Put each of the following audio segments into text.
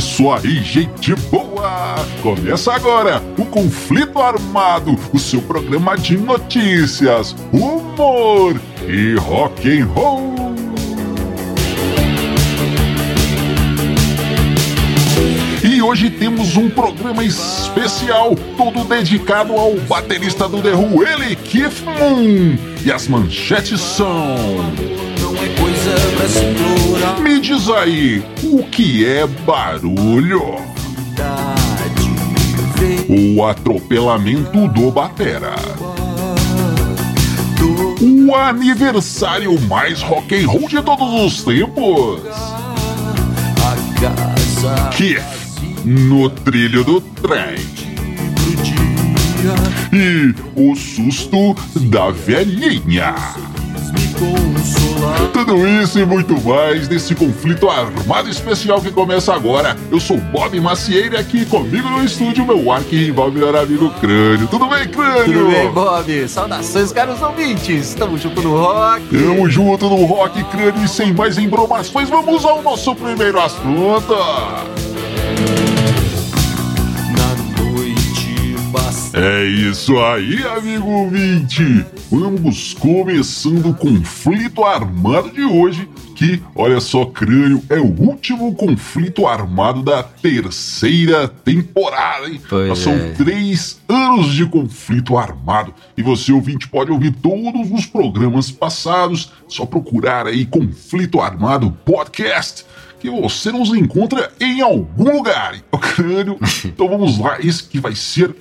isso aí, gente boa! Começa agora o Conflito Armado, o seu programa de notícias, humor e rock and roll. E hoje temos um programa especial, todo dedicado ao baterista do The Who, ele, Keith Moon. E as manchetes são... Me diz aí, o que é barulho? O atropelamento do Batera. O aniversário mais rock and roll de todos os tempos. Keith no trilho do trem. E o susto da velhinha. Tudo isso e muito mais nesse conflito armado especial que começa agora. Eu sou Bob Macieira aqui comigo no estúdio meu arqui-rival, melhor amigo Crânio. Tudo bem, Crânio? Tudo bem, Bob? Saudações, caros ouvintes. Estamos junto no rock. Tamo junto no rock, Crânio. E sem mais embromações, vamos ao nosso primeiro assunto. É isso aí, amigo ouvinte! Vamos começando o conflito armado de hoje, que, olha só, crânio, é o último conflito armado da terceira temporada, hein? Pois São é. três anos de conflito armado. E você, ouvinte, pode ouvir todos os programas passados, só procurar aí Conflito Armado Podcast que você nos encontra em algum lugar. O crânio. Então vamos lá, esse que vai ser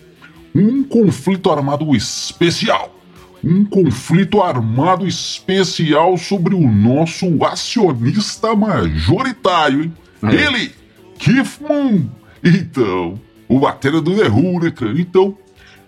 um conflito armado especial. Um conflito armado especial sobre o nosso acionista majoritário, hein? É. Ele, Keith Moon. Então, o batera do The Who, né, crânio? Então,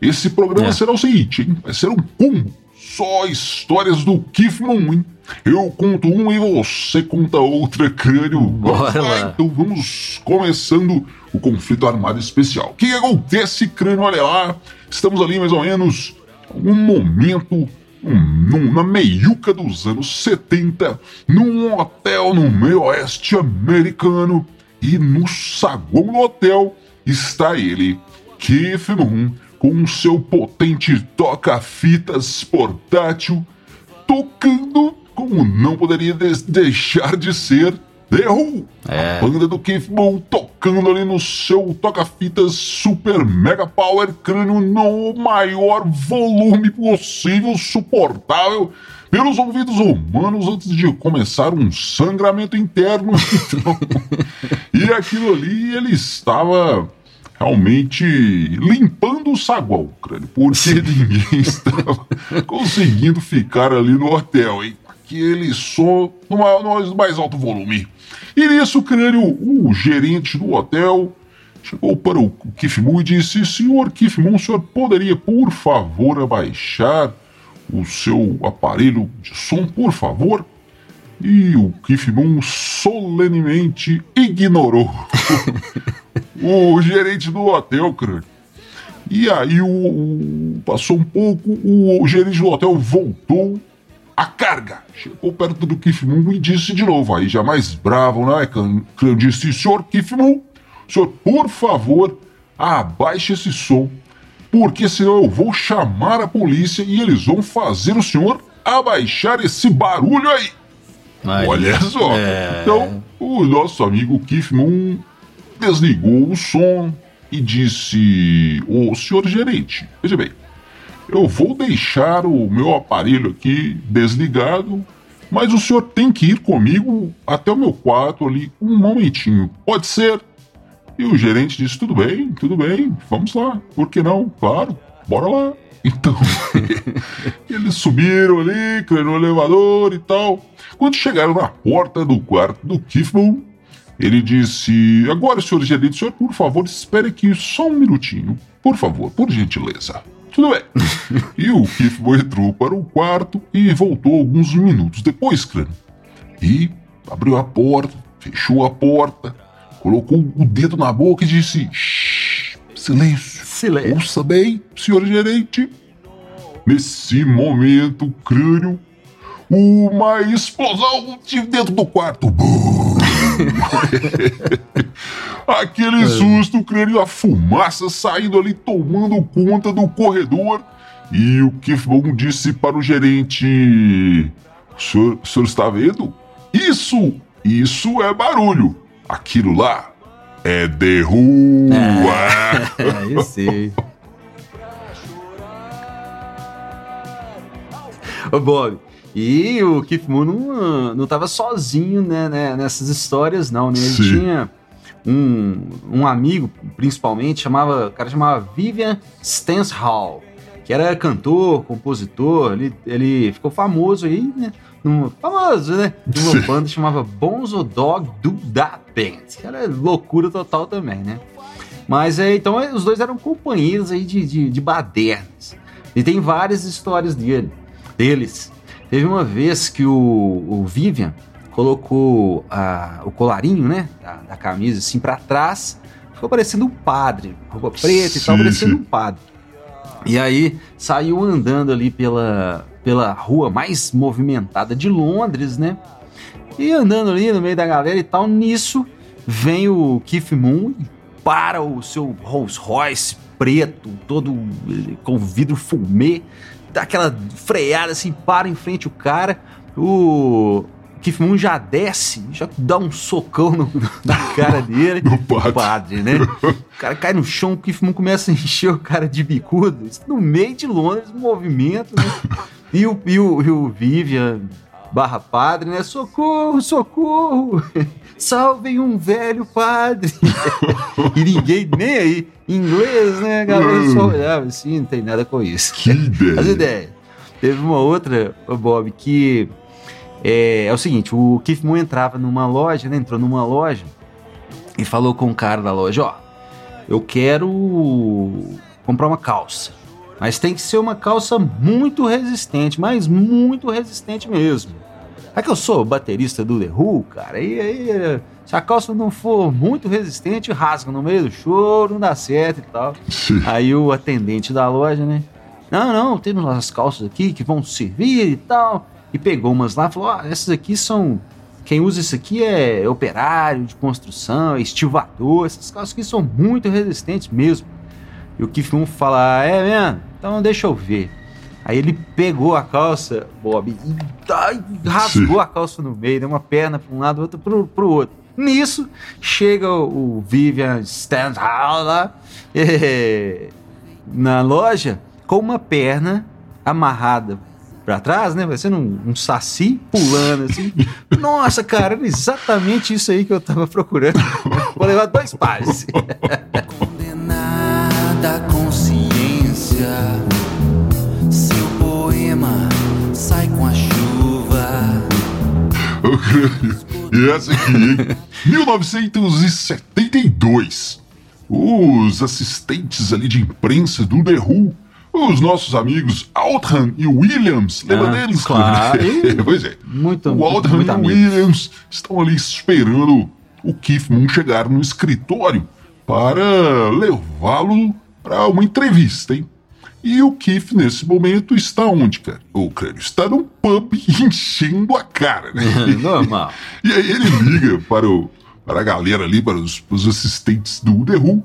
esse programa É. será o seguinte, hein? Vai ser um combo. Só histórias do Moon, hein? Eu conto uma e você conta outra, crânio. Bora lá, então vamos começando o conflito armado especial. O que acontece, crânio? Olha lá, estamos ali mais ou menos um momento um, na meiuca dos anos 70, num hotel no meio oeste americano, e no saguão do hotel está ele, Keith Moon, com seu potente toca-fitas portátil, tocando como não poderia deixar de ser The Who. É. A banda do Keith Moon tocando ali no seu toca-fitas super mega power crânio no maior volume possível, suportável pelos ouvidos humanos antes de começar um sangramento interno. E aquilo ali ele estava realmente limpando o saguão, crânio, porque ninguém estava conseguindo ficar ali no hotel, hein? Aquele som no ma- no mais alto volume. E nisso, crânio, o gerente do hotel chegou para o Keith Moon e disse: Senhor Keith Moon, o senhor poderia, por favor, abaixar o seu aparelho de som, por favor? E o Keith Moon solenemente ignorou o gerente do hotel, crânio. E aí o, o- passou um pouco, o, gerente do hotel voltou a carga. Chegou perto do Moon e disse de novo, aí já mais bravo, né? Crânio disse, senhor Moon, senhor, por favor, abaixe esse som, porque senão eu vou chamar a polícia e eles vão fazer o senhor abaixar esse barulho aí. Aí. Olha só. É. Então, o nosso amigo Moon desligou o som e disse: Ô senhor gerente, veja bem, eu vou deixar o meu aparelho aqui desligado, mas o senhor tem que ir comigo até o meu quarto ali um momentinho. Pode ser? E o gerente disse: tudo bem, tudo bem, vamos lá. Por que não? Claro, bora lá. Então, eles subiram ali, no elevador e tal. Quando chegaram na porta do quarto do Moon, ele disse: Agora, senhor gerente, senhor, por favor, espere aqui só um minutinho. Por favor, por gentileza. Tudo bem. e o Moon entrou para o quarto e voltou alguns minutos depois, crânio. E abriu a porta, fechou a porta, colocou o dedo na boca e disse: Shh, silêncio. Silêncio. Ouça bem, senhor gerente. Nesse momento, crânio, uma explosão de dentro do quarto. Bum! Aquele susto, crânio, a fumaça saindo ali, tomando conta do corredor. E o Moon disse para o gerente: o senhor, o senhor está vendo? Isso, isso é barulho. Aquilo lá é The Who. É, eu sei. Ô, Bob, e o Keith Moon não, não tava sozinho né, né, nessas histórias, não, né? Ele Sim. tinha um, um amigo, principalmente, chamava, o cara chamava Vivian Stanshall, que era cantor, compositor, ele, ele ficou famoso aí, né? Numa, famoso, né? Numa Sim. banda chamava Bonzo Dog Do Da Band, que era loucura total também, né? Mas é, então é, os dois eram companheiros aí de, de, de badernas. E tem várias histórias dele, deles. Teve uma vez que o, o Vivian colocou a- o colarinho, né, da, da camisa assim pra trás, ficou parecendo um padre, roupa preta e tal, Sim, parecendo sim. um padre. E aí saiu andando ali pela, pela rua mais movimentada de Londres, né? E andando ali no meio da galera e tal, nisso vem o Keith Moon e para o seu Rolls Royce preto, todo eh, com vidro fumê, dá aquela freada assim, para em frente o cara. O Keith Moon já desce, já dá um socão no- na cara dele. No padre. O padre, né? O cara cai no chão, o Keith Moon começa a encher o cara de bicudo. Isso no meio de Londres, movimento, né? E o, e o, e o Vivian barra padre, né? Socorro, socorro! Salvem um velho padre! e ninguém nem aí. Em inglês, né? A galera só olhava assim, não tem nada com isso. Que ideia. As ideias. Teve uma outra, Bob, que é, é o seguinte: o Keith Moon entrava numa loja, né? Entrou numa loja e falou com o cara da loja: Ó, eu quero comprar uma calça. Mas tem que ser uma calça muito resistente, mas muito resistente mesmo. É que eu sou baterista do The Who, cara, e aí se a calça não for muito resistente, rasga no meio do show, não dá certo e tal. Aí o atendente da loja, né? Não, não, temos as calças aqui que vão servir e tal. E pegou umas lá e falou: ah, essas aqui são. Quem usa isso aqui é operário de construção, é estivador. Essas calças aqui são muito resistentes mesmo. E o Keith Moon fala: ah, é mesmo? Então deixa eu ver. Aí ele pegou a calça, Bob, e e rasgou a calça no meio, deu uma perna para um lado, outra pro, pro outro. Nisso, chega o, o Vivian Stanhouse lá eh, na loja com uma perna amarrada pra trás, né? Parecendo um, um saci pulando assim. Nossa, cara, era exatamente isso aí que eu tava procurando. Vou levar dois pares. Condenada seu poema sai com a chuva. Ô, crânio. E essa aqui, hein? 1972. Os assistentes ali de imprensa do The Who, os nossos amigos Altham e Williams, lembra Ah, deles? claro. pois é. Muito, O Altham muito e o amigo. Williams estão ali esperando o Keith Moon chegar no escritório para levá-lo para uma entrevista, hein? E o Keith, nesse momento, está onde, cara? O crânio está num pub enchendo a cara, né? Normal. E aí ele liga para, o, para a galera ali, para os, para os assistentes do The Who,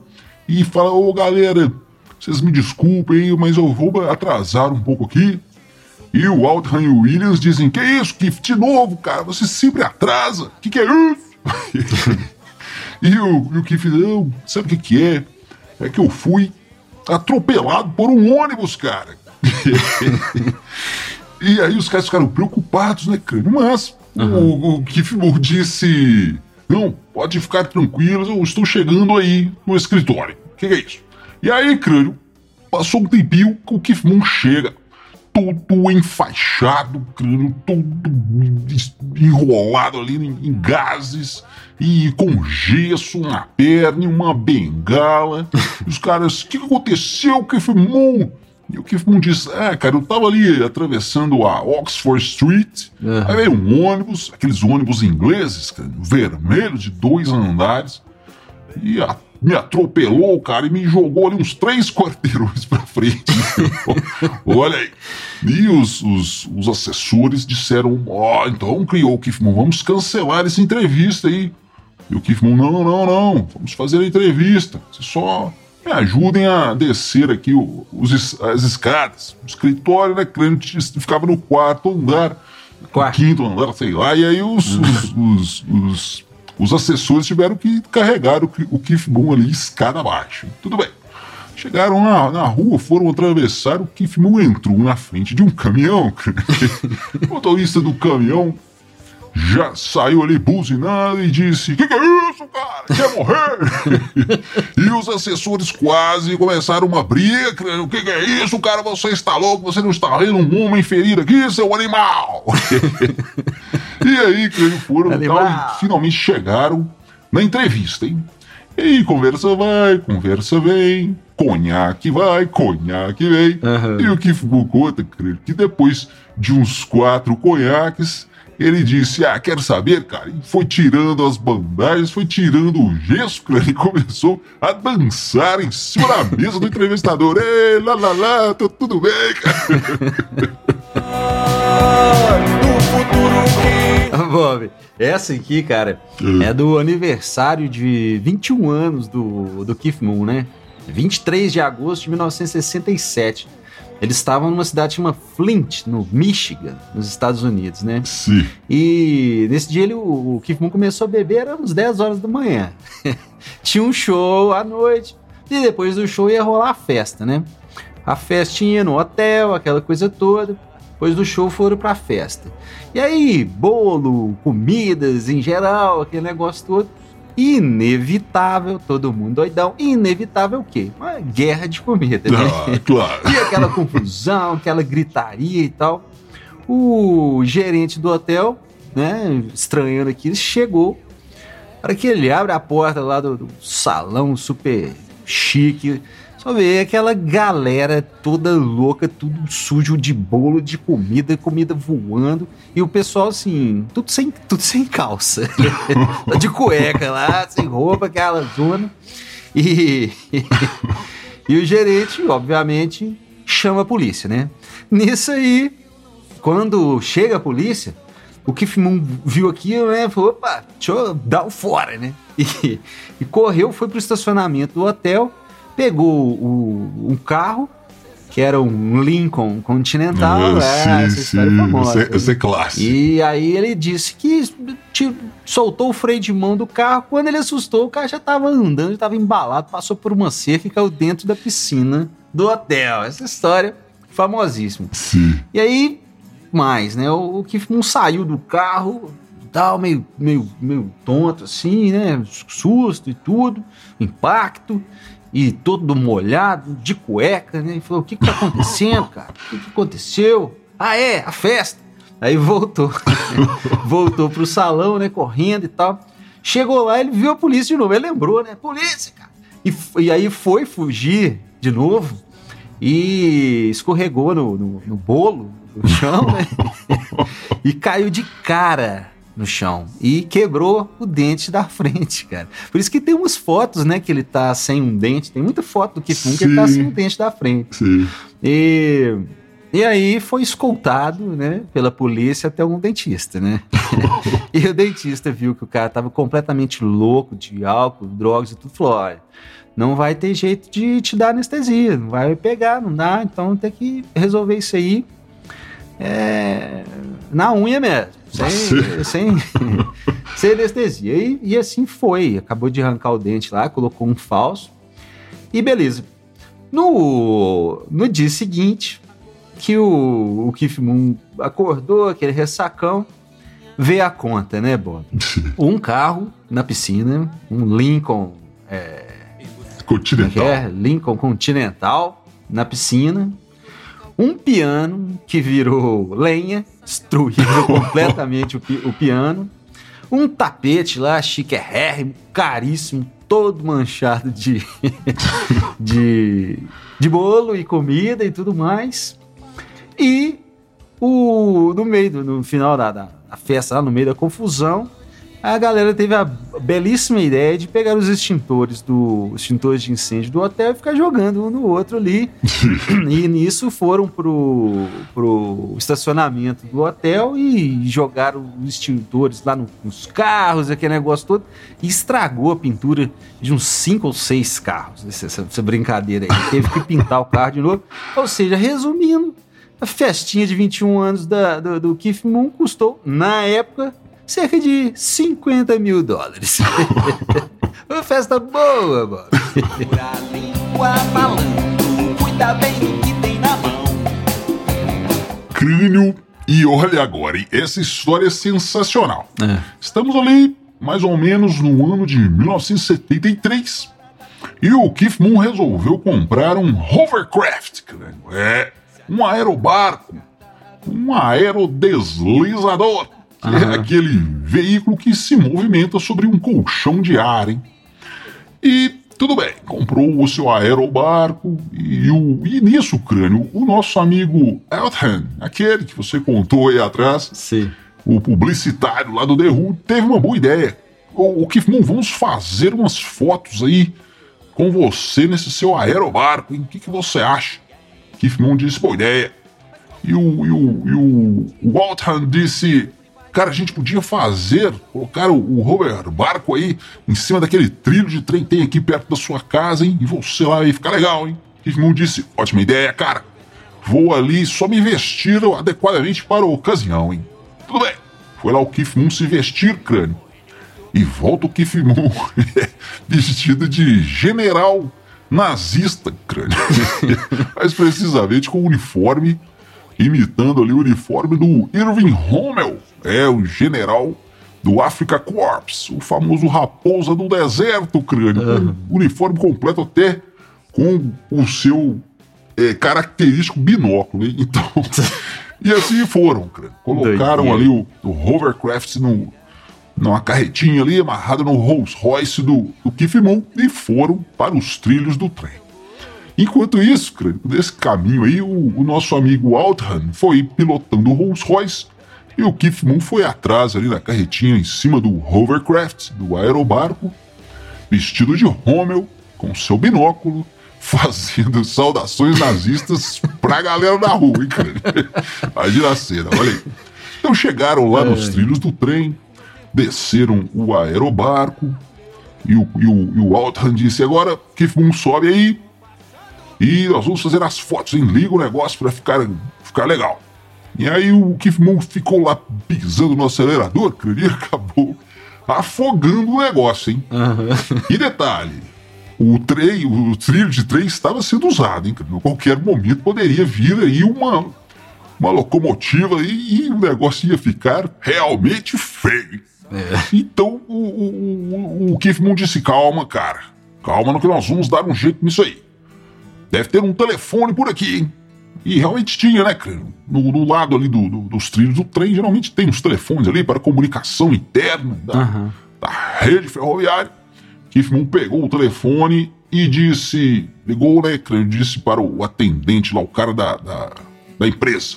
e fala, ô galera, vocês me desculpem, mas eu vou atrasar um pouco aqui. E o Aldrin e o Williams dizem, que isso, Keith, de novo, cara, você sempre atrasa, que que é isso? e, o, e o Keith, não, sabe o que que é? É que eu fui atropelado por um ônibus, cara. E aí os caras ficaram preocupados, né, cara? Mas o, o Keith Moore disse: Não, pode ficar tranquilos, eu estou chegando aí no escritório. O que, que é isso? E aí, crânio, passou um tempinho que o Moon chega, todo enfaixado, crânio, todo enrolado ali em, gases e com gesso na perna e uma bengala. Os caras, o que, que aconteceu, Keith Moon? E o Keith Moon disse: É, cara, eu tava ali atravessando a Oxford Street, Uhum. aí veio um ônibus, aqueles ônibus ingleses, cara, vermelho de dois andares, e a- me atropelou, cara, e me jogou ali uns três quarteirões pra frente. Olha aí. E os, os, os assessores disseram: Ó, então criou o Moon, vamos cancelar essa entrevista aí. E o Moon, não, não, não, vamos fazer a entrevista. Vocês só me ajudem a descer aqui os, as escadas. O escritório, né, Crânio ficava no quarto andar, Quarto. quinto andar, sei lá. E aí os, os, os, os, assessores tiveram que carregar o, o Moon ali escada abaixo. Tudo bem. Chegaram na, na rua, foram atravessar, o Keith Moon entrou na frente de um caminhão. o motorista do caminhão já saiu ali buzinando e disse: Que que é isso, cara? Quer morrer? e os assessores quase começaram uma briga. O que, que é isso, cara? Você está louco? Você não está vendo um homem ferido aqui, seu animal? e aí, crânio, foram e tal, e finalmente chegaram na entrevista, hein? E aí, conversa vai, conversa vem, conhaque vai, conhaque vem. Aham. E o que ficou conta, creio, que depois de uns quatro conhaques, ele disse: Ah, quero saber, cara. E foi tirando as bandagens, foi tirando o gesso, cara, e começou a dançar em cima da mesa do entrevistador. Ei, lá, lá, lá, tá tudo bem, cara. Bob, essa aqui, cara, é do aniversário de 21 anos do, do Keith Moon, né? 23 de agosto de 1967. Eles estavam numa cidade chamada Flint, no Michigan, nos Estados Unidos, né? Sim. E nesse dia ele, o, o Keith Moon começou a beber, era uns 10 horas da manhã. Tinha um show à noite, e depois do show ia rolar a festa, né? A festinha no hotel, aquela coisa toda. Depois do show foram pra festa. E aí, bolo, comidas em geral, aquele negócio todo. Inevitável, todo mundo doidão. Inevitável o quê? Uma guerra de comida, né? Ah, claro. E aquela confusão, aquela gritaria e tal. O gerente do hotel, né, estranhando aqui, chegou. Para que ele abre a porta lá do, do salão super chique, vê aquela galera toda louca, tudo sujo de bolo, de comida, comida voando. E o pessoal, assim, tudo sem, tudo sem calça. De cueca lá, sem roupa, aquela zona. E, e o gerente, obviamente, chama a polícia, né? Nisso aí, quando chega a polícia, o Moon viu aquilo, né? Falou, opa, deixa eu dar o fora, né? E, e correu, foi pro estacionamento do hotel, pegou o- um carro, que era um Lincoln Continental, Ah, é, essa história é famosa. Esse, é- esse é clássico. E aí ele disse que tipo, soltou o freio de mão do carro. Quando ele assustou, o carro já tava andando, já tava embalado, passou por uma cerca e caiu dentro da piscina do hotel. Essa história famosíssima. Sim. E aí, mais, né? O, o Keith Moon saiu do carro, tal, meio, meio, meio tonto assim, né? Susto e tudo, impacto. E todo molhado, de cueca, né? E falou: O que que tá acontecendo, cara? O que que aconteceu? Ah, é, a festa. Aí voltou. voltou pro salão, né? Correndo e tal. Chegou lá, ele viu a polícia de novo. Ele lembrou, né? Polícia, cara. E, e aí foi fugir de novo e escorregou no, no, no bolo do chão, né? e caiu de cara no chão e quebrou o dente da frente, cara. Por isso que tem umas fotos, né, que ele tá sem um dente. Tem muita foto do Moon que ele tá sem o dente da frente. Sim. E, e aí foi escoltado, né, pela polícia até um dentista, né? e o dentista viu que o cara tava completamente louco de álcool, drogas e tudo, falou, olha, não vai ter jeito de te dar anestesia, não vai pegar, não dá, então tem que resolver isso aí é, na unha mesmo, sem, sem, sem anestesia. E, e assim foi, acabou de arrancar o dente lá, colocou um falso e beleza. No, no dia seguinte, que o, o Keith Moon acordou, aquele ressacão, veio a conta, né, Bob? Um carro na piscina, um Lincoln, é Continental. é? Lincoln Continental na piscina, um piano que virou lenha, destruiu completamente o, pi- o piano, um tapete lá, chiquérrimo, caríssimo, todo manchado de, de, de bolo e comida e tudo mais. E o, no meio, do- no final da, da, da festa, lá no meio da confusão, a galera teve a belíssima ideia de pegar os extintores do extintores de incêndio do hotel e ficar jogando um no outro ali. e nisso foram pro, pro estacionamento do hotel e jogaram os extintores lá no- nos carros, aquele negócio todo, e estragou a pintura de uns cinco ou seis carros. Essa, essa- essa brincadeira aí. Teve que pintar o carro de novo. Ou seja, resumindo, a festinha de 21 anos da- do, do Keith Moon custou, na época, cerca de 50 mil dólares. Uma festa boa, mano. Segura a língua, malandro, cuida bem do que tem na mão. Crânio. E olha agora, hein? essa história é sensacional. É. Estamos ali mais ou menos no ano de 1973 e o Keith Moon resolveu comprar um hovercraft. É, um aerobarco, um aerodeslizador, que é aquele veículo que se movimenta sobre um colchão de ar, hein? E tudo bem, comprou o seu aerobarco e, o, e nisso, crânio, o nosso amigo Elton, aquele que você contou aí atrás, Sim. o publicitário lá do The Who teve uma boa ideia. O, o Moon, vamos fazer umas fotos aí com você nesse seu aerobarco, hein? O que, que você acha? Moon disse, boa ideia. E o, e o, e o, o Waltham disse, cara, a gente podia fazer, colocar o, o Robert Barco aí em cima daquele trilho de trem que tem aqui perto da sua casa, hein? E você lá aí, fica legal, hein? Keith Moon disse, ótima ideia, cara. Vou ali só me vestir adequadamente para a ocasião, hein? Tudo bem. Foi lá o Keith Moon se vestir, crânio. E volta o Keith Moon vestido de general nazista, crânio. Mais precisamente com o uniforme, imitando ali o uniforme do Irving Rommel. É, o general do Africa Corps, o famoso raposa do deserto, crânio. O uniforme completo até com o seu é, característico binóculo. hein? Então, e assim foram, crânio. Colocaram ali o, o hovercraft no, numa carretinha ali, amarrada no Rolls Royce do, do Keith Moon, e foram para os trilhos do trem. Enquanto isso, crânio, nesse caminho aí, o, o nosso amigo Altham foi pilotando o Rolls Royce e o Keith Moon foi atrás ali na carretinha em cima do hovercraft, do aerobarco, vestido de Rommel, com seu binóculo, fazendo saudações nazistas pra galera da rua, hein, cara? Imagina a cena, olha aí. Então chegaram lá nos trilhos do trem, desceram o aerobarco, e o, e o, e o Altham disse, agora, Keith Moon sobe aí, e nós vamos fazer as fotos, hein? Liga o negócio pra ficar, ficar legal. E aí o Keith Moon ficou lá pisando no acelerador, cara, e acabou afogando o negócio, hein? E detalhe, o trem, o trilho de trem estava sendo usado, hein? A qualquer momento poderia vir aí uma, uma locomotiva e, e o negócio ia ficar realmente feio. hein? Então o, o, o, o Keith Moon disse: calma, cara. Calma, no que nós vamos dar um jeito nisso aí. Deve ter um telefone por aqui, hein? E realmente tinha, né, cara? No, no lado ali do- do- dos trilhos do trem, geralmente tem uns telefones ali para comunicação interna da, Aham. da rede ferroviária. Moon pegou o telefone e disse, ligou, né, cara, disse para o atendente lá, o cara da, da, da empresa.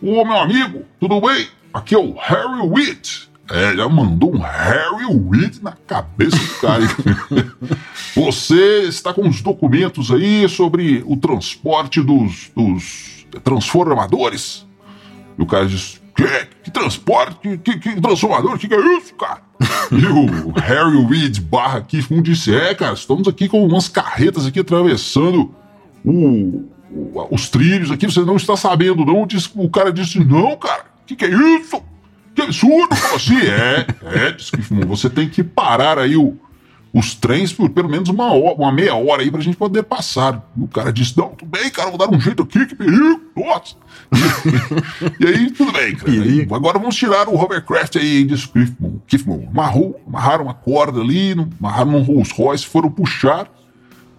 Ô, meu amigo, tudo bem? Aqui é o Harry Witt. É, já mandou um Harry Witt na cabeça do cara. Você está com os documentos aí sobre o transporte dos, dos transformadores? E o cara diz: Que, que transporte? Que, que, transformador? Que que é isso, cara? e o Harry Reid barra Moon disse: É, cara, estamos aqui com umas carretas aqui atravessando o, os trilhos aqui. Você não está sabendo, não? O cara disse: Não, cara, que que é isso? Que absurdo! Como assim? É, é, disse Keith Moon, você tem que parar aí o, os trens por pelo menos uma, hora, uma meia hora aí pra gente poder passar. E o cara disse: Não, tudo bem, cara, vou dar um jeito aqui, que perigo, nossa. e aí, tudo bem, cara. Aí, agora vamos tirar o hovercraft aí, hein, disse. Keith Moon amarrou, amarraram uma corda ali, amarraram num Rolls Royce, foram puxar.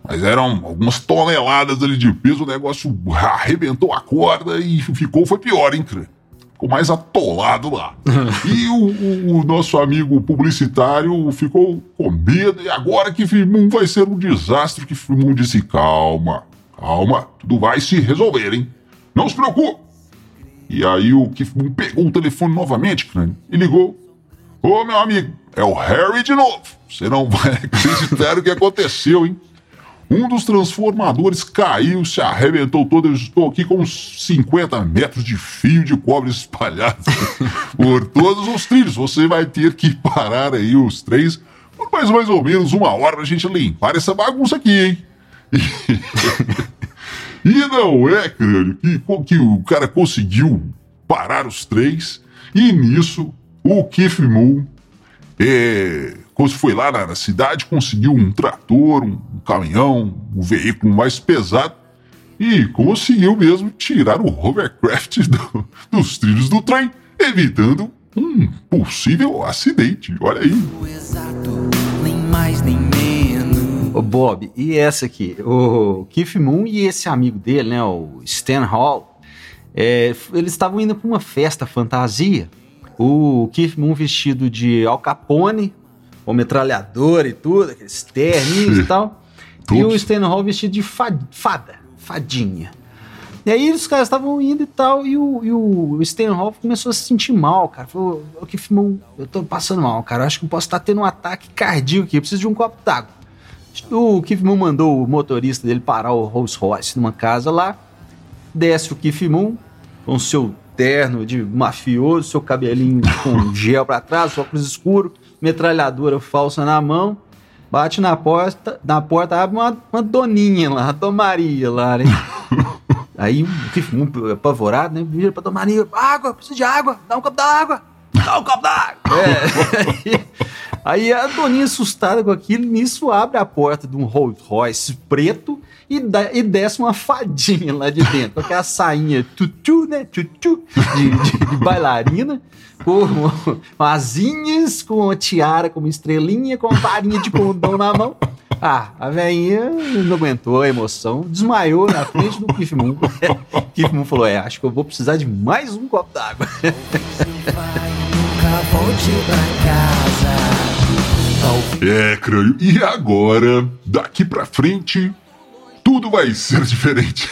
Mas eram algumas toneladas ali de peso, o negócio arrebentou a corda e ficou, foi pior, hein, cara? Ficou mais atolado lá. e o, o- o nosso amigo publicitário ficou com medo, e agora que Firmum vai ser um desastre, que Firmum disse, calma, calma, tudo vai se resolver, hein? Não se preocupe. E aí o Kifmun pegou o telefone novamente, crânio, e ligou. Ô, meu amigo, é o Harry de novo. Você não vai acreditar o que aconteceu, hein? Um dos transformadores caiu, se arrebentou todo. Eu estou aqui com uns 50 metros de fio de cobre espalhado por todos os trilhos. Você vai ter que parar aí os três por mais, mais ou menos uma hora pra gente limpar essa bagunça aqui, hein? e não é, crânio, que, que o cara conseguiu parar os três. E nisso, o Keith Moon é, foi lá na, na, cidade, conseguiu um trator, um, um, caminhão, um veículo mais pesado e conseguiu mesmo tirar o hovercraft do, dos trilhos do trem, evitando um possível acidente. Olha aí. Exato, nem mais nem menos. Ô Bob, e essa aqui? O Keith Moon e esse amigo dele, né, o Stan Hall, é, eles estavam indo para uma festa fantasia. O Keith Moon vestido de Al Capone, com metralhadora e tudo, aqueles terninhos e tal. E o Stan Hall vestido de fada, fadinha. E aí os caras estavam indo e tal, e o, e o Hall começou a se sentir mal, cara. Falou, o Keith Moon, eu tô passando mal, cara. acho que eu posso estar tendo um ataque cardíaco aqui, eu preciso de um copo d'água. O Keith Moon mandou o motorista dele parar o Rolls Royce numa casa lá. Desce o Keith Moon com seu terno de mafioso, seu cabelinho com gel para trás, óculos escuro, metralhadora falsa na mão. Bate na porta, na porta abre uma, uma doninha lá, a Domaria lá, né? Aí Moon, apavorado, né? Vira pra Domaria, água, preciso de água, dá um copo d'água, dá um copo d'água. É. Aí a Doninha assustada com aquilo, nisso abre a porta de um Rolls Royce preto e, da, e desce uma fadinha lá de dentro, aquela sainha tutu, né? Tutu, de, de, de bailarina, com, asinhas, com uma tiara, com uma estrelinha, com uma varinha de condão na mão. Ah, a velhinha não aguentou a emoção, desmaiou na frente do Keith Moon. Keith Moon falou: É, acho que eu vou precisar de mais um copo d'água. É, crânio. E agora, daqui pra frente, tudo vai ser diferente.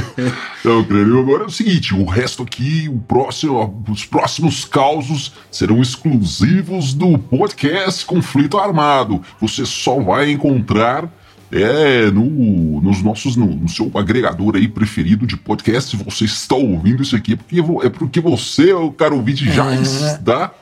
então, crânio, agora é o seguinte: o resto aqui, o próximo, os próximos causos serão exclusivos do podcast Conflito Armado. Você só vai encontrar é no, nos nossos no, no, seu agregador aí preferido de podcast. Se você está ouvindo isso aqui, é porque, é porque você, o cara ouvinte, já é. está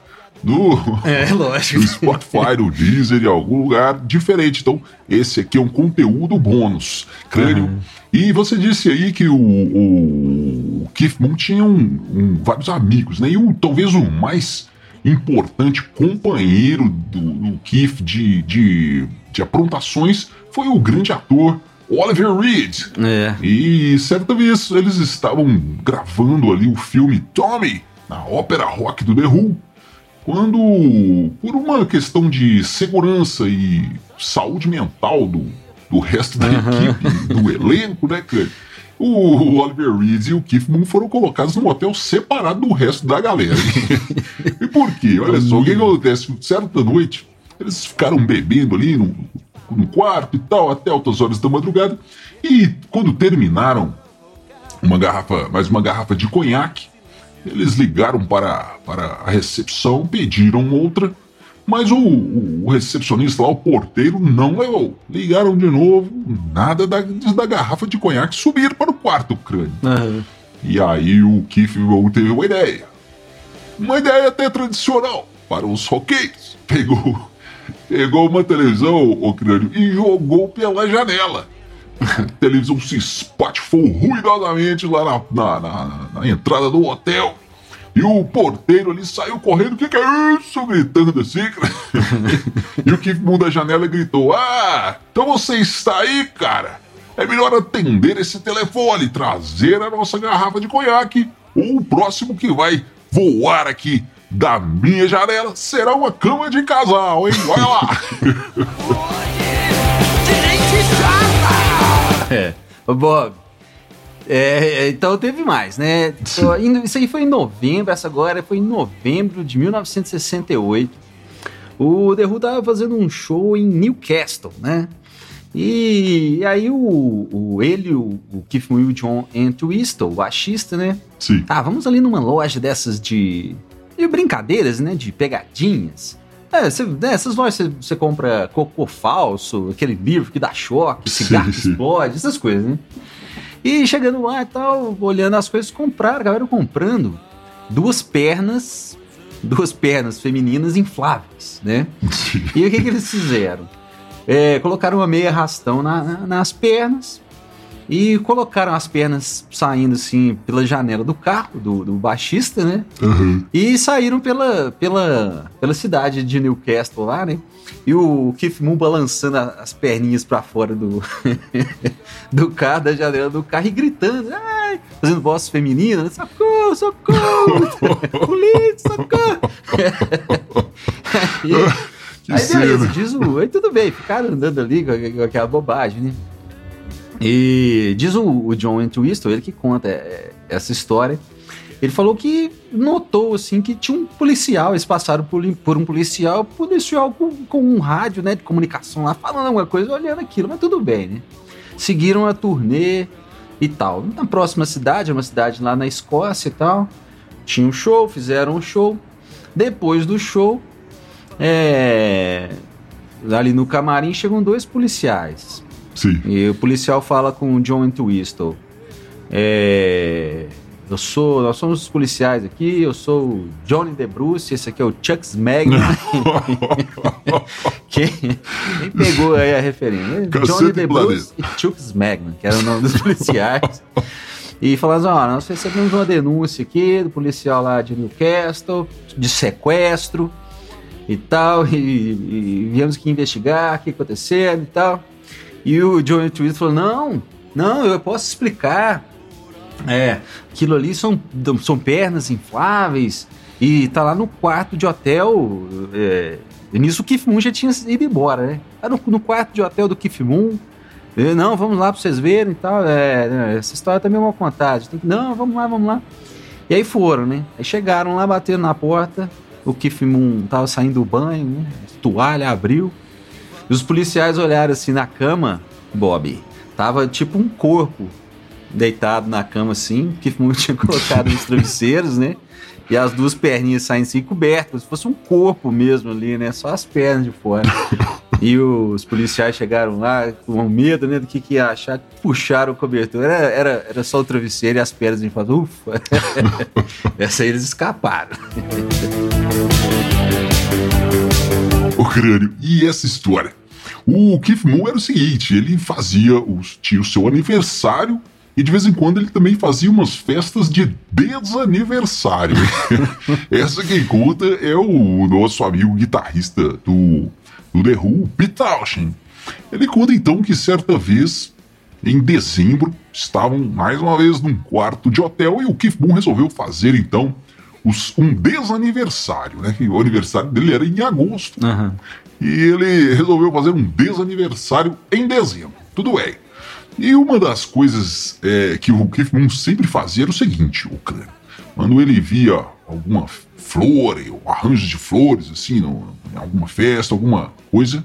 no, é, lógico. no Spotify, no Deezer, em algum lugar diferente. Então, esse aqui é um conteúdo bônus, crânio. Uhum. E você disse aí que o, o Keith Moon tinha um, um, vários amigos, né? E o, talvez o mais importante companheiro do, do Keith de, de, de aprontações foi o grande ator Oliver Reed. É. E certa vez eles estavam gravando ali o filme Tommy, na ópera rock do The Who, quando, por uma questão de segurança e saúde mental do, do resto da uhum. equipe, do elenco, né, cara? O Oliver Reed e o Keith Moon foram colocados num hotel separado do resto da galera. e por quê? Olha só, o que acontece? Certa noite, eles ficaram bebendo ali no, no quarto e tal, até altas horas da madrugada. E quando terminaram uma garrafa, mais uma garrafa de conhaque, eles ligaram para, para a recepção, pediram outra, mas o, o, recepcionista lá, o porteiro, não levou. Ligaram de novo, nada da, da garrafa de conhaque subir para o quarto crânio. Uhum. E aí o Keith teve uma ideia. Uma ideia até tradicional para os roqueiros. Pegou, pegou uma televisão, o crânio, e jogou pela janela. A televisão se espatifou ruidosamente lá na, na, na, na, entrada do hotel. E o porteiro ali saiu correndo, o que, que é isso? Gritando assim. e o que mundo da janela gritou: Ah, então você está aí, cara? É melhor atender esse telefone, trazer a nossa garrafa de conhaque, ou o próximo que vai voar aqui da minha janela será uma cama de casal, hein? Olha lá! É. Bob, é, então teve mais, né? Isso aí foi em novembro, essa agora foi em novembro de 1968. O The Who tava fazendo um show em Newcastle, né? E, e aí o, o, ele, o, o Keith o John Entwistle, o baixista, né? Sim. Ah, vamos ali numa loja dessas de, de brincadeiras, né? De pegadinhas. É, você, né, essas lojas você, compra cocô falso, aquele livro que dá choque, cigarro que explode, essas coisas, né? E chegando lá e tal, olhando as coisas, compraram, a galera comprando duas pernas, duas pernas femininas infláveis, né? E o que, que eles fizeram? É, colocaram uma meia arrastão na- na- nas pernas e colocaram as pernas saindo assim pela janela do carro do, do baixista, né? Aham. E saíram pela, pela, pela cidade de Newcastle lá, né? E o Keith Moon balançando as perninhas pra fora do, do carro, da janela do carro e gritando, ai, fazendo voz feminina, né? socorro, socorro, polícia, socorro. aí, aí beleza, diz o, aí tudo bem, ficaram andando ali com aquela bobagem, né? E diz o, o John Entwistle, ele que conta é, essa história, ele falou que notou assim que tinha um policial, eles passaram por, por um policial, policial com, com um rádio né, de comunicação lá, falando alguma coisa, olhando aquilo, mas tudo bem, né? Seguiram a turnê e tal. Na próxima cidade, uma cidade lá na Escócia e tal, tinha um show, fizeram um show. Depois do show, é, ali no camarim chegam dois policiais. Sim. E o policial fala com o John Entwistle. É, eu sou, nós somos os policiais aqui, eu sou o Johnny DeBruce, esse aqui é o Chuck Smagman. quem, quem pegou aí a referência? Cacete Johnny DeBruce e Chuck Smagman, que era o nome dos policiais. E assim, ó, nós recebemos uma denúncia aqui do policial lá de Newcastle, de sequestro e tal, e, e viemos aqui investigar o que aconteceu e tal. E o John Twitter falou: não, não, eu posso explicar. É, aquilo ali são, são pernas infláveis e tá lá no quarto de hotel. É, e nisso o Keith Moon já tinha ido embora, né? Tá no, no quarto de hotel do Keith Moon. É, não, vamos lá pra vocês verem e tal. É, né, essa história também é uma contagem. Tem que, não, vamos lá, vamos lá. E aí foram, né? Aí chegaram lá, bateram na porta. O Keith Moon tava saindo do banho, né? Toalha abriu. E os policiais olharam assim na cama, Bob. Tava tipo um corpo deitado na cama assim, que tinha colocado nos travesseiros, né? E as duas perninhas saindo assim cobertas, se fosse um corpo mesmo ali, né? Só as pernas de fora. E os policiais chegaram lá com medo, né? Do que, que ia achar, puxaram o cobertor. Era, era, era só o travesseiro e as pernas e falaram, ufa. Essa aí eles escaparam. crânio. E essa história? O Keith Moon era o seguinte: ele fazia, os, tinha o seu aniversário e de vez em quando ele também fazia umas festas de desaniversário. essa quem conta é o nosso amigo guitarrista do, do The Who, Pete. Ele conta então que certa vez, em dezembro, estavam mais uma vez num quarto de hotel e o Keith Moon resolveu fazer então os- um desaniversário, né? que O aniversário dele era em agosto. E ele resolveu fazer um desaniversário em dezembro. Tudo bem. E uma das coisas é, que o Keith Moon sempre fazia era o seguinte, o crânio. Quando ele via alguma flor, ou arranjo de flores, assim, no- em alguma festa, alguma coisa,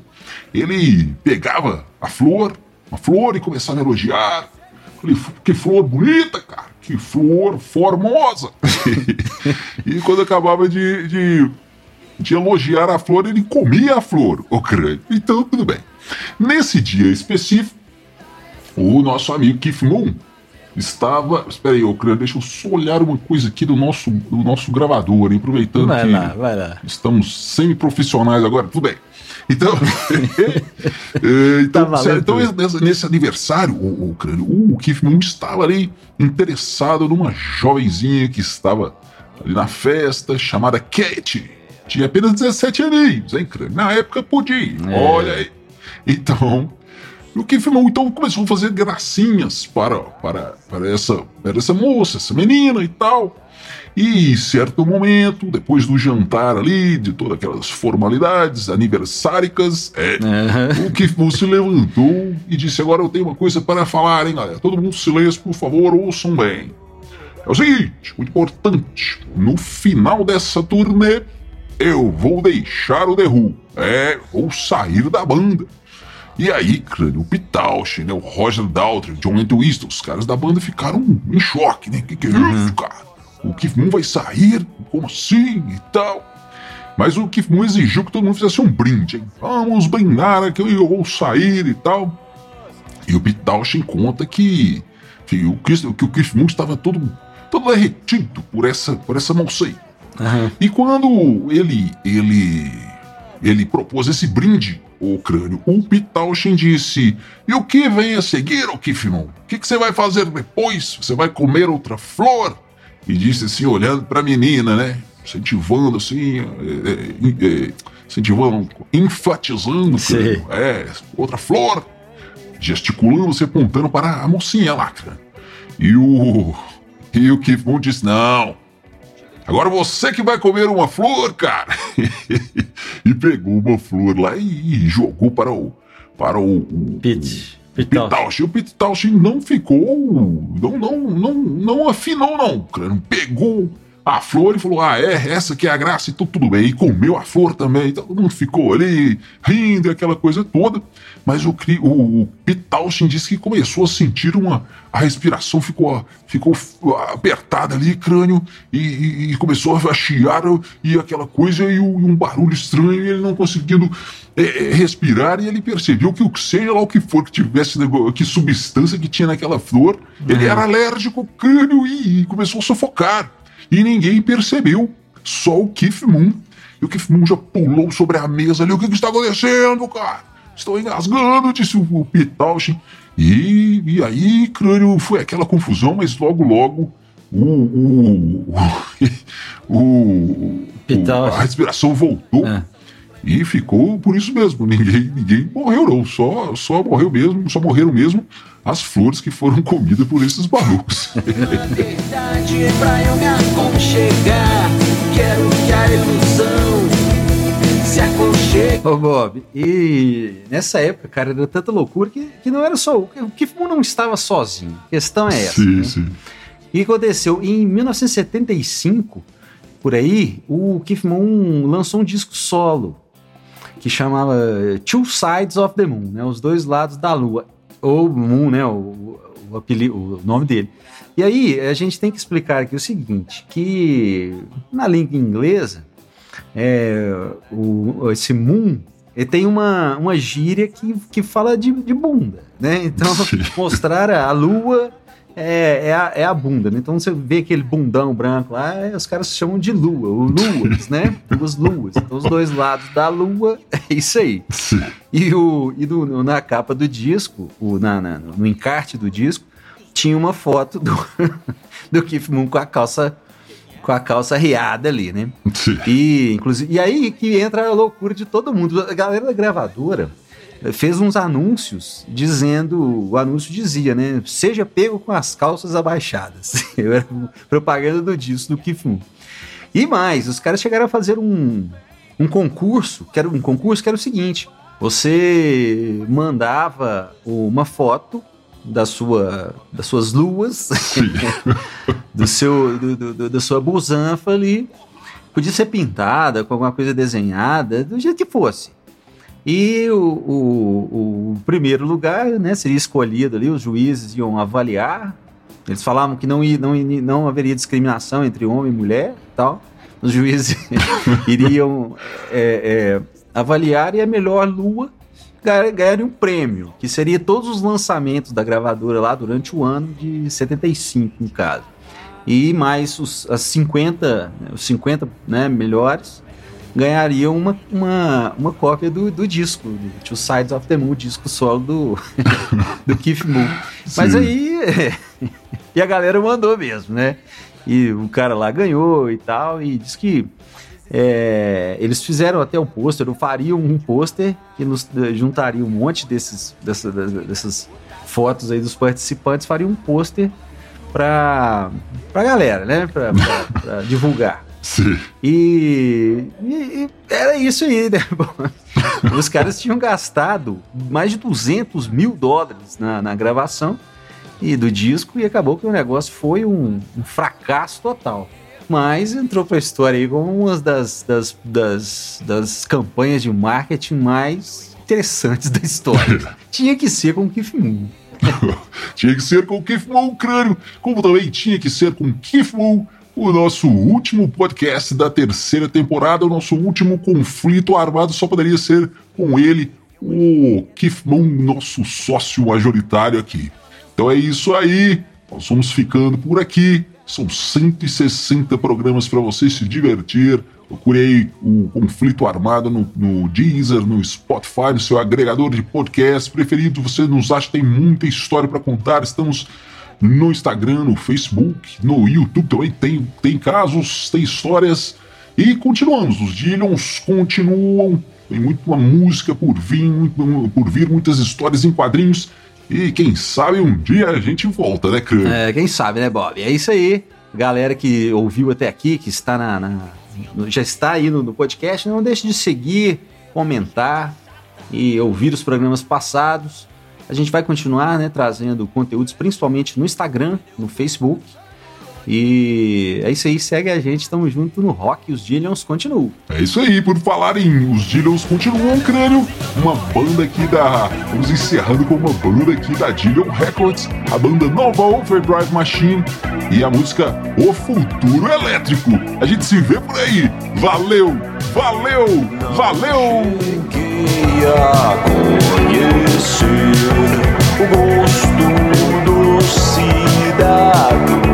ele pegava a flor, uma flor, e começava a elogiar. Falei, que flor bonita, cara, que flor formosa. e quando acabava de- de de elogiar a flor, ele comia a flor, o crânio. Então, tudo bem. Nesse dia específico, o nosso amigo Keith Moon estava. Espera aí, o crânio, deixa eu só olhar uma coisa aqui do nosso, do nosso gravador, hein, aproveitando Vai que lá, vai lá. estamos semi-profissionais agora, tudo bem. Então, eh, então, Tá então nesse, nesse aniversário, o, o, o Keith Moon estava ali interessado numa jovenzinha que estava ali na festa, chamada Kate. Tinha apenas 17 aninhos, hein, crânio? Na época podia, É. olha aí. Então, o Keith então começou a fazer gracinhas para, para, para, essa, para essa moça, essa menina e tal. E em certo momento, depois do jantar ali, de todas aquelas formalidades aniversáricas, é, Aham. o Keith Moon se levantou e disse: Agora eu tenho uma coisa para falar, hein, galera? Todo mundo silêncio, por favor, ouçam bem. É o seguinte, muito importante. No final dessa turnê, eu vou deixar o The Who. É, vou sair da banda. E aí, crânio, o Pitauchi, né, o Roger Daltrey, o John Entwistle, os caras da banda ficaram em choque, né? Que que é isso, cara? O Keith Moon vai sair? Como assim? E tal. Mas o Keith Moon exigiu que todo mundo fizesse um brinde. Hein? Vamos brindar que eu vou sair e tal. E o Townshend conta que, que, o, Keith, que o Keith Moon estava todo, todo derretido por essa, por essa aí. Aham. E quando ele ele ele propôs esse brinde ao crânio, o Pete Townshend disse: E o que vem a seguir, ô Kifmon? O que, que você vai fazer depois? Você vai comer outra flor? E disse assim, olhando para a menina, né? Incentivando assim, é, é, é, incentivando, enfatizando, crânio. É, outra flor. Gesticulando, se apontando para a mocinha crânio. E o. E o Kifmon disse: Não, Agora você que vai comer uma flor, cara. e pegou uma flor lá e, jogou para o para o, Townshend. Townshend. O Townshend não ficou, não não não não afinou não, cara. Pegou a flor e falou: "Ah, é, essa que é a graça", e tudo, bem. E comeu a flor também. Todo mundo ficou ali rindo, aquela coisa toda. Mas o, o, o Pete disse que começou a sentir uma a respiração ficou ficou apertada ali, crânio, e, e- e começou a chiar e aquela coisa e, o- e um barulho estranho, e ele não conseguindo é, é, respirar, e ele percebeu que o que seja lá o que for que tivesse, que substância que tinha naquela flor, ele era alérgico ao crânio e começou a sufocar. E ninguém percebeu, só o Keith Moon. E o Keith Moon já pulou sobre a mesa ali. O que, que está acontecendo, cara? Estou engasgando, disse o, Pete Townshend. E, e aí, crânio, foi aquela confusão, mas logo, logo, o. o, o, o- a respiração voltou. É. E ficou por isso mesmo. Ninguém, ninguém morreu, não. Só, só morreu mesmo, só morreram mesmo as flores que foram comidas por esses verdade pra eu me aconchegar. Quero que a ilusão se aconchegue. Ô, Bob, e nessa época, cara, era tanta loucura que, que não era só. O Keith Moon não estava sozinho. A questão é essa. sim, né? sim. O que aconteceu? Em 1975, por aí, o Keith Moon lançou um disco solo que chamava Two Sides of the Moon, né? Os dois lados da Lua. Ou Moon, né? O, o, apeli- o nome dele. E aí, a gente tem que explicar aqui o seguinte, que na língua inglesa, é, o, esse Moon, ele tem uma, uma gíria que, que fala de, de bunda, né? Então, mostrar a Lua é, é, a, é a bunda, né? Então você vê aquele bundão branco lá, é, os caras chamam de lua, luas, né? Duas luas. Então os dois lados da lua, é isso aí. sim. E, o, e do- na capa do disco, o, na, na- no encarte do disco, tinha uma foto do, do Keith Moon com a calça com a calça riada ali, né? sim. E, inclusive, e aí que entra a loucura de todo mundo. A galera da gravadora fez uns anúncios dizendo, o anúncio dizia, né? Seja pego com as calças abaixadas. Era propaganda do disco do Moon. E mais, os caras chegaram a fazer um, um concurso, que era um concurso que era o seguinte: você mandava uma foto da sua, das suas luas, do seu, do- do- da sua busanfa ali, podia ser pintada com alguma coisa desenhada, do jeito que fosse. E o, o, o primeiro lugar né, seria escolhido ali, os juízes iam avaliar. Eles falavam que não, ia, não, não haveria discriminação entre homem e mulher tal. Os juízes iriam é, é, avaliar e a melhor lua ganhar- ganharia um prêmio, que seria todos os lançamentos da gravadora lá durante o ano de 75, no caso. E mais os, as 50, né, os 50 né, melhores ganhariam uma, uma, uma cópia do, do disco, do Two Sides of the Moon, o disco solo do, do Keith Moon. Mas Sim. aí. e a galera mandou mesmo, né? E o cara lá ganhou e tal, e diz que é, eles fizeram até um pôster, ou fariam um pôster que nos eh, juntaria um monte desses, dessa- dessas, dessas fotos aí dos participantes, faria um pôster pra, pra galera, né? Pra, pra- pra divulgar. Sim. E, e- e era isso aí, né? Os caras tinham gastado mais de 200 mil dólares na, na gravação e do disco e acabou que o negócio foi um, um fracasso total. Mas entrou pra história aí como uma das, das, das, das campanhas de marketing mais interessantes da história. Tinha que ser com o Keith Moon. Tinha que ser com o Keith Moon crânio, como também tinha que ser com Keith Moon o nosso último podcast da terceira temporada, o nosso último conflito armado só poderia ser com ele, o Keith Moon, nosso sócio majoritário aqui. Então é isso aí, nós vamos ficando por aqui. São 160 programas para você se divertir. Procurei o Conflito Armado no, no Deezer, no Spotify, no seu agregador de podcast preferido. Você nos acha tem muita história para contar. Estamos no Instagram, no Facebook, no YouTube também tem, tem casos, tem histórias. E continuamos, os Dillions continuam, tem muita música por vir, muito, por vir, muitas histórias em quadrinhos. E quem sabe um dia a gente volta, né, Crânio? É, quem sabe, né, Bob? É isso aí. Galera que ouviu até aqui, que está na, na já está aí no, no podcast, não deixe de seguir, comentar e ouvir os programas passados. A gente vai continuar né, trazendo conteúdos principalmente no Instagram, no Facebook. E é isso aí, segue a gente, estamos junto no rock e os Dillions continuam. É isso aí, por falar em Os Dillions Continuam, Crânio, uma banda aqui da. Vamos encerrando com uma banda aqui da Dillion Records, a banda Nova Overdrive Machine e a música O Futuro Elétrico. A gente se vê por aí. Valeu, valeu, valeu! Conhecer o gosto doce da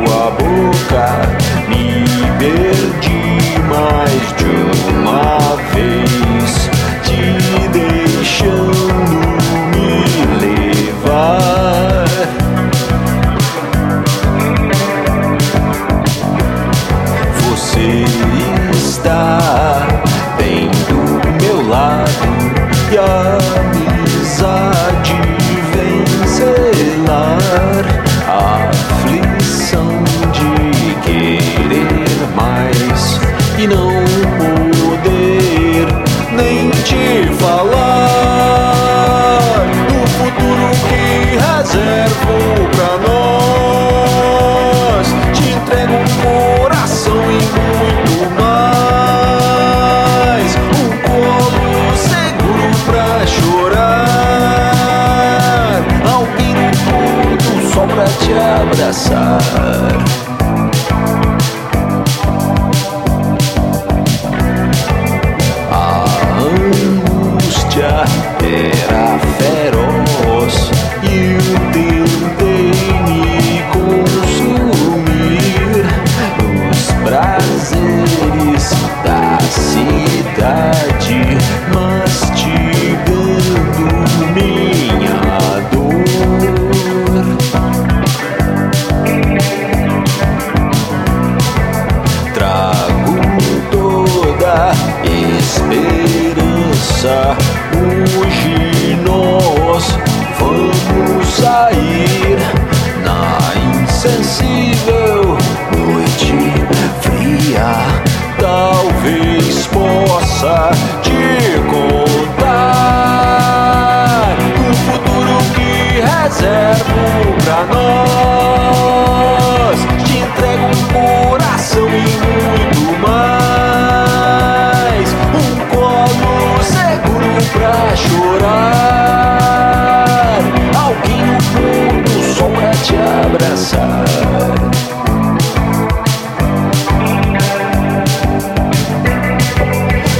side.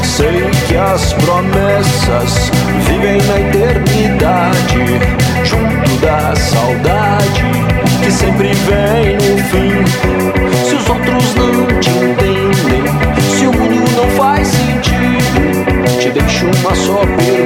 Sei que as promessas vivem na eternidade, junto da saudade que sempre vem no fim. Se os outros não te entendem, se o mundo não faz sentido, te deixo uma só vez.